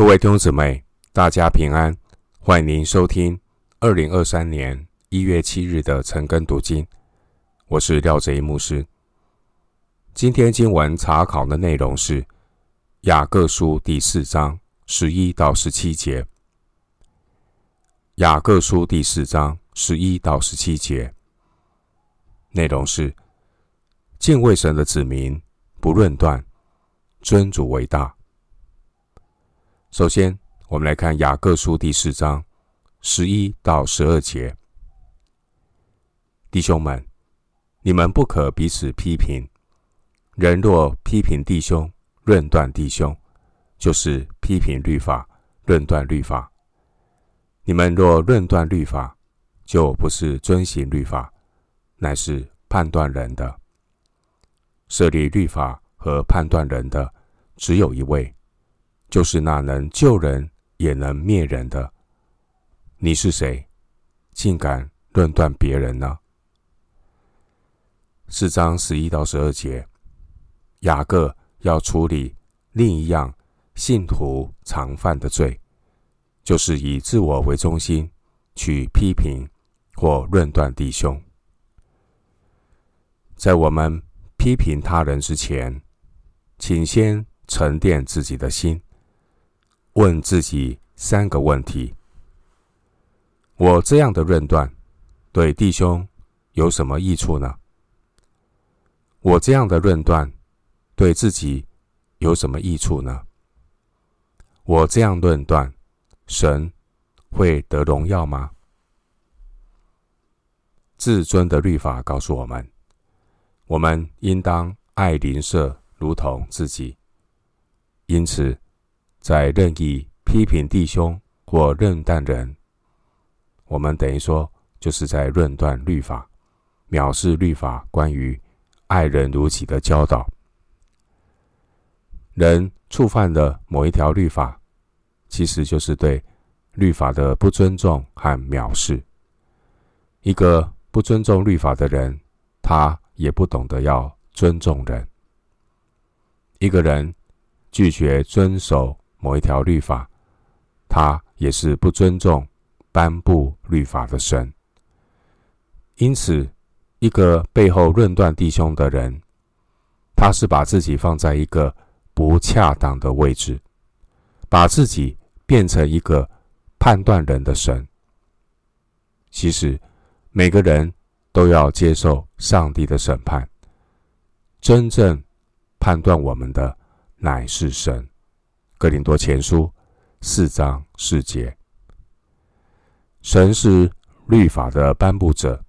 各位弟兄姊妹，大家平安，欢迎您收听二零二三年一月七日的晨更读经。我是廖哲一牧师。今天经文查考的内容是雅各书第四章十一到十七节。雅各书第四章十一到十七节内容是敬畏神的子民不论断，尊主为大。首先，我们来看雅各书第四章十一到十二节。弟兄们，你们不可彼此批评。人若批评弟兄、论断弟兄，就是批评律法、论断律法。你们若论断律法，就不是遵行律法，乃是判断人的。设立律法和判断人的，只有一位。就是那能救人也能灭人的，你是谁，竟敢论断别人呢？四章十一到十二节，雅各要处理另一样信徒常犯的罪，就是以自我为中心去批评或论断弟兄。在我们批评他人之前，请先沉淀自己的心。问自己三个问题：我这样的论断对弟兄有什么益处呢？我这样的论断对自己有什么益处呢？我这样论断，神会得荣耀吗？至尊的律法告诉我们，我们应当爱邻舍如同自己，因此。在任意批评弟兄或论断人，我们等于说就是在论断律法，藐视律法关于爱人如己的教导。人触犯了某一条律法，其实就是对律法的不尊重和藐视。一个不尊重律法的人，他也不懂得要尊重人。一个人拒绝遵守。某一条律法，他也是不尊重颁布律法的神。因此，一个背后论断弟兄的人，他是把自己放在一个不恰当的位置，把自己变成一个判断人的神。其实，每个人都要接受上帝的审判，真正判断我们的乃是神。哥林多前书四章四节，神是律法的颁布者，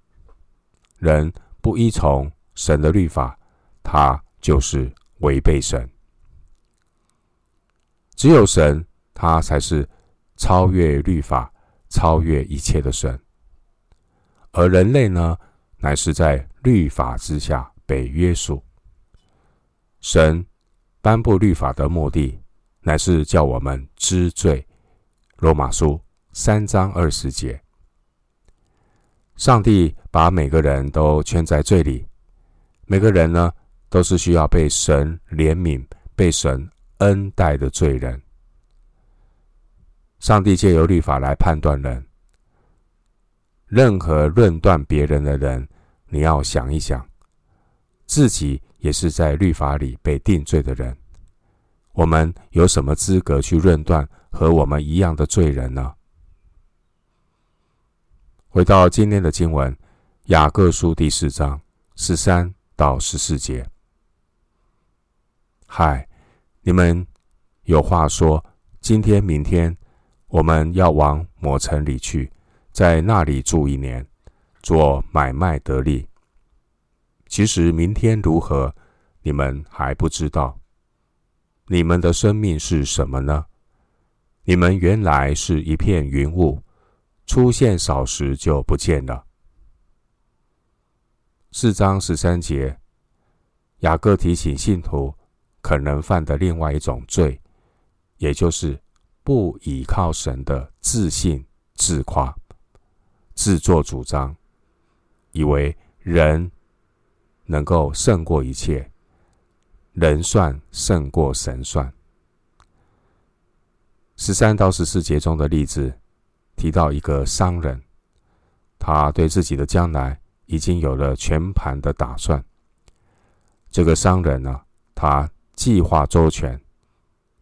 人不依从神的律法，他就是违背神。只有神，他才是超越律法、超越一切的神，而人类呢，乃是在律法之下被约束。神颁布律法的目的。乃是叫我们知罪。罗马书三章二十节，上帝把每个人都圈在罪里，每个人呢，都是需要被神怜悯、被神恩待的罪人。上帝借由律法来判断人，任何论断别人的人，你要想一想，自己也是在律法里被定罪的人。我们有什么资格去论断和我们一样的罪人呢？回到今天的经文，《雅各书》第四章十三到十四节。嗨，你们有话说，今天、明天我们要往某城里去，在那里住一年，做买卖得利。其实明天如何，你们还不知道。你们的生命是什么呢？你们原来是一片云雾，出现少时就不见了。四章十三节，雅各提醒信徒可能犯的另外一种罪，也就是不倚靠神的自信、自夸、自作主张，以为人能够胜过一切。人算胜过神算。十三到十四节中的例子提到一个商人，他对自己的将来已经有了全盘的打算。这个商人呢，他计划周全，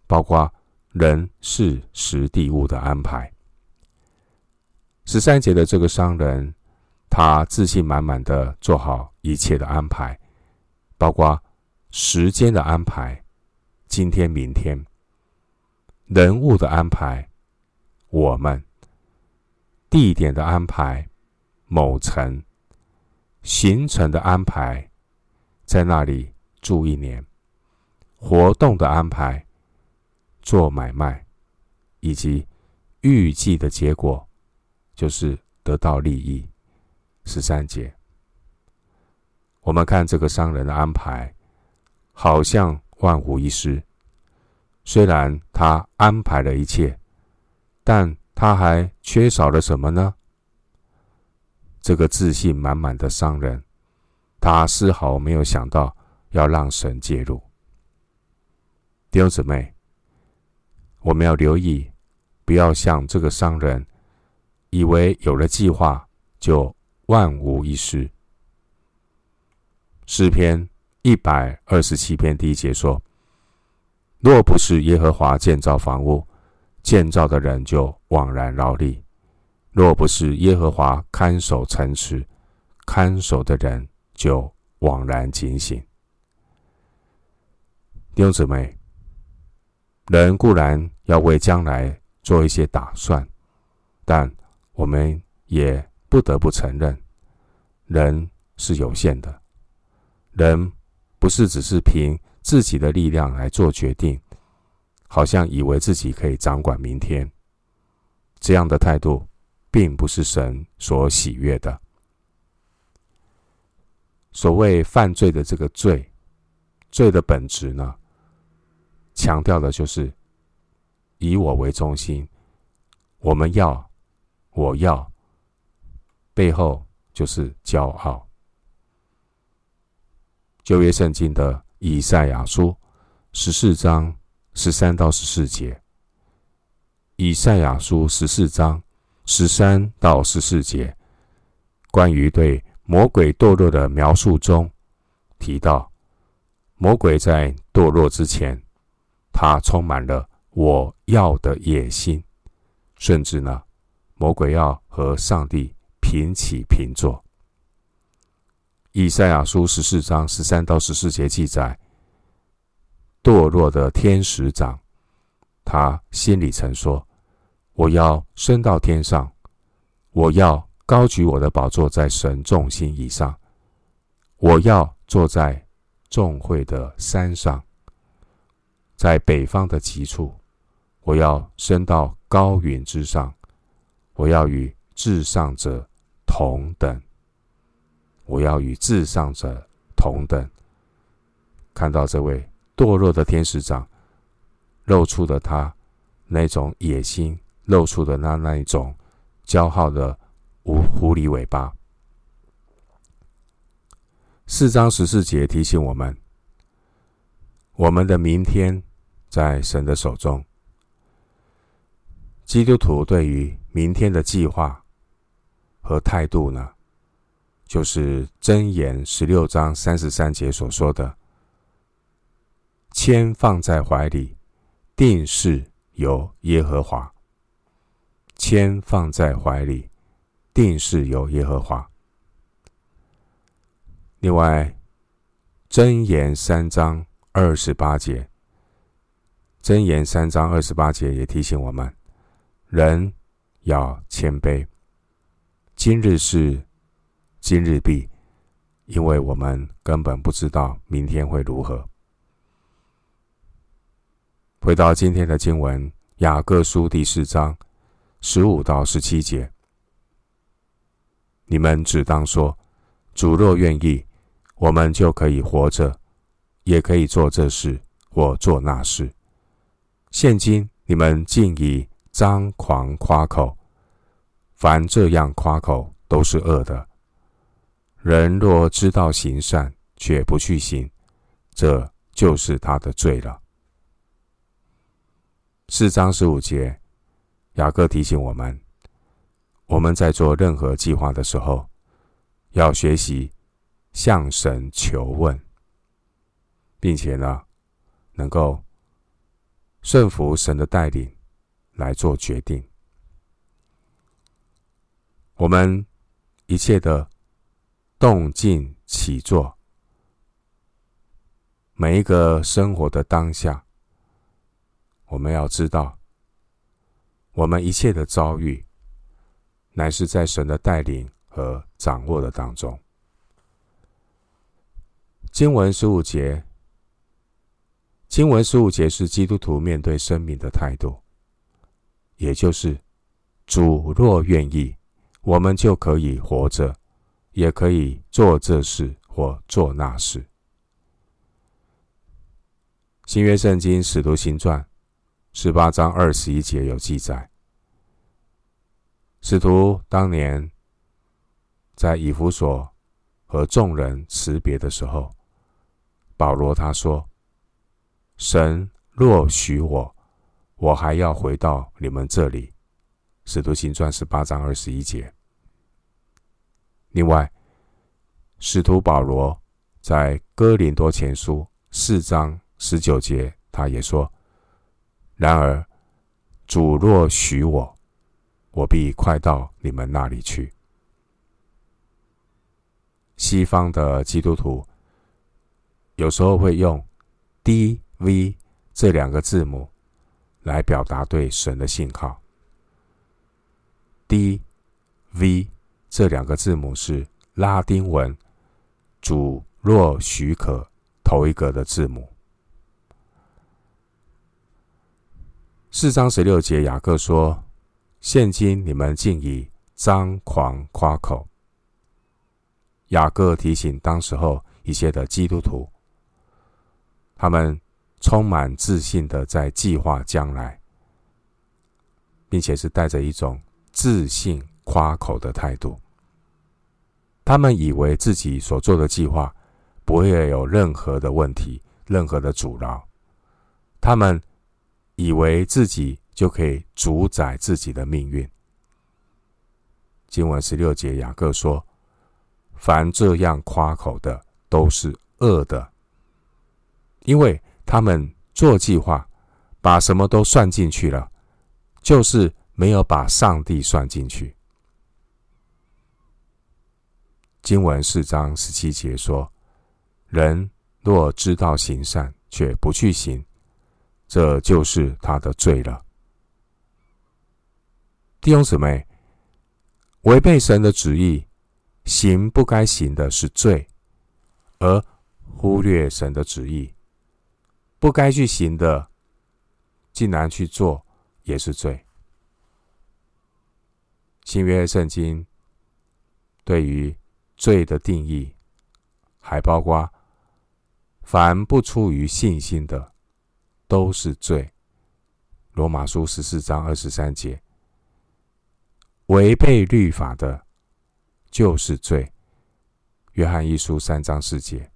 包括人事时地物的安排。十三节的这个商人，他自信满满的做好一切的安排，包括时间的安排，今天、明天；人物的安排，我们；地点的安排，某城；行程的安排，在那里住一年；活动的安排，做买卖，以及预计的结果。就是得到利益。十三节，我们看这个商人的安排，好像万无一失。虽然他安排了一切，但他还缺少了什么呢？这个自信满满的商人，他丝毫没有想到要让神介入。弟兄姊妹，我们要留意，不要像这个商人。以为有了计划就万无一失。诗篇一百二十七篇第一节说：“若不是耶和华建造房屋，建造的人就枉然劳力；若不是耶和华看守城池，看守的人就枉然警醒。”弟兄姊妹，人固然要为将来做一些打算，但我们也不得不承认，人是有限的，人不是只是凭自己的力量来做决定，好像以为自己可以掌管明天。这样的态度，并不是神所喜悦的。所谓犯罪的这个罪，罪的本质呢，强调的就是以我为中心，我们要。我要背后就是骄傲。旧约圣经的以赛亚书十四章十三到十四节，以赛亚书十四章十三到十四节，关于对魔鬼堕落的描述中提到，魔鬼在堕落之前，他充满了我要的野心，甚至呢。魔鬼要和上帝平起平坐。以赛亚书十四章十三到十四节记载，堕落的天使长，他心里曾说：“我要升到天上，我要高举我的宝座在神众星以上，我要坐在众会的山上，在北方的极处，我要升到高云之上。”我要与至上者同等，我要与至上者同等。看到这位堕落的天使长，露出的他那种野心，露出的那那一种骄傲的无狐狸尾巴。四章十四节提醒我们，我们的明天在神的手中。基督徒对于明天的计划和态度呢，就是箴言十六章三十三节所说的：“签放在怀里，定是由耶和华。”签放在怀里，定是由耶和华。另外，箴言三章二十八节，箴言三章二十八节也提醒我们。人要谦卑。今日是今日毕，因为我们根本不知道明天会如何。回到今天的经文，《雅各书》第四章十五到十七节，你们只当说：主若愿意，我们就可以活着，也可以做这事或做那事。现今你们竟以张狂夸口，凡这样夸口都是恶的。人若知道行善，却不去行，这就是他的罪了。四章十五节，雅各提醒我们：我们在做任何计划的时候，要学习向神求问，并且呢，能够顺服神的带领来做决定。我们一切的动静起坐，每一个生活的当下，我们要知道，我们一切的遭遇，乃是在神的带领和掌握的当中。经文十五节，经文十五节是基督徒面对生命的态度，也就是主若愿意。我们就可以活着，也可以做这事或做那事。新约圣经使徒行传十八章二十一节有记载，使徒当年在以弗所和众人辞别的时候，保罗他说：“神若许我，我还要回到你们这里。”使徒行传十八章二十一节。另外，使徒保罗在哥林多前书四章十九节，他也说：“然而，主若许我，我必快到你们那里去。”西方的基督徒有时候会用 “D.V.” 这两个字母来表达对神的信号。D V 这两个字母是拉丁文“主若许可”头一个的字母。四章十六节，雅各说：“现今你们竟以张狂夸口。”雅各提醒当时候一些的基督徒，他们充满自信的在计划将来，并且是带着一种。自信夸口的态度，他们以为自己所做的计划不会有任何的问题、任何的阻挠。他们以为自己就可以主宰自己的命运。经文十六节，雅各说：“凡这样夸口的，都是恶的，因为他们做计划，把什么都算进去了，就是。”没有把上帝算进去。经文四章十七节说：“人若知道行善，却不去行，这就是他的罪了。”弟兄姊妹，违背神的旨意，行不该行的是罪；而忽略神的旨意，不该去行的，竟然去做，也是罪。新约圣经对于罪的定义，还包括凡不出于信心的，都是罪。罗马书十四章二十三节，违背律法的，就是罪。约翰一书三章四节，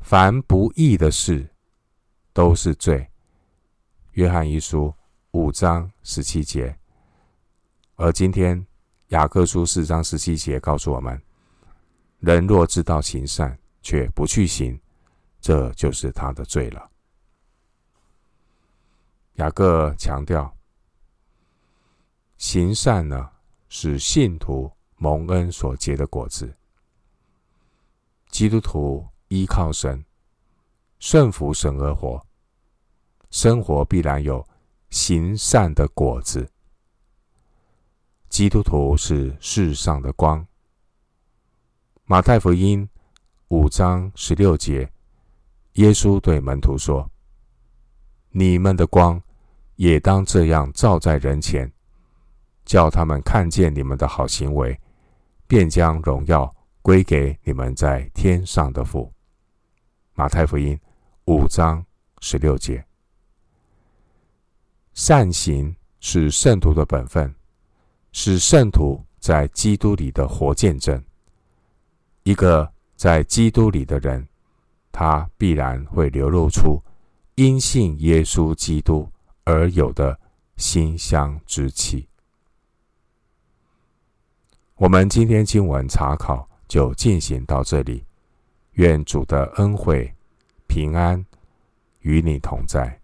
凡不义的事，都是罪。约翰一书五章十七节。而今天，雅各书四章十七节告诉我们：人若知道行善，却不去行，这就是他的罪了。雅各强调，行善呢，是信徒蒙恩所结的果子。基督徒依靠神，顺服神而活，生活必然有行善的果子。基督徒是世上的光。马太福音五章十六节，耶稣对门徒说：“你们的光也当这样照在人前，叫他们看见你们的好行为，便将荣耀归给你们在天上的父。”马太福音五章十六节，善行是圣徒的本分。是圣徒在基督里的活见证。一个在基督里的人，他必然会流露出因信耶稣基督而有的馨香之气。我们今天经文查考就进行到这里，愿主的恩惠平安与你同在。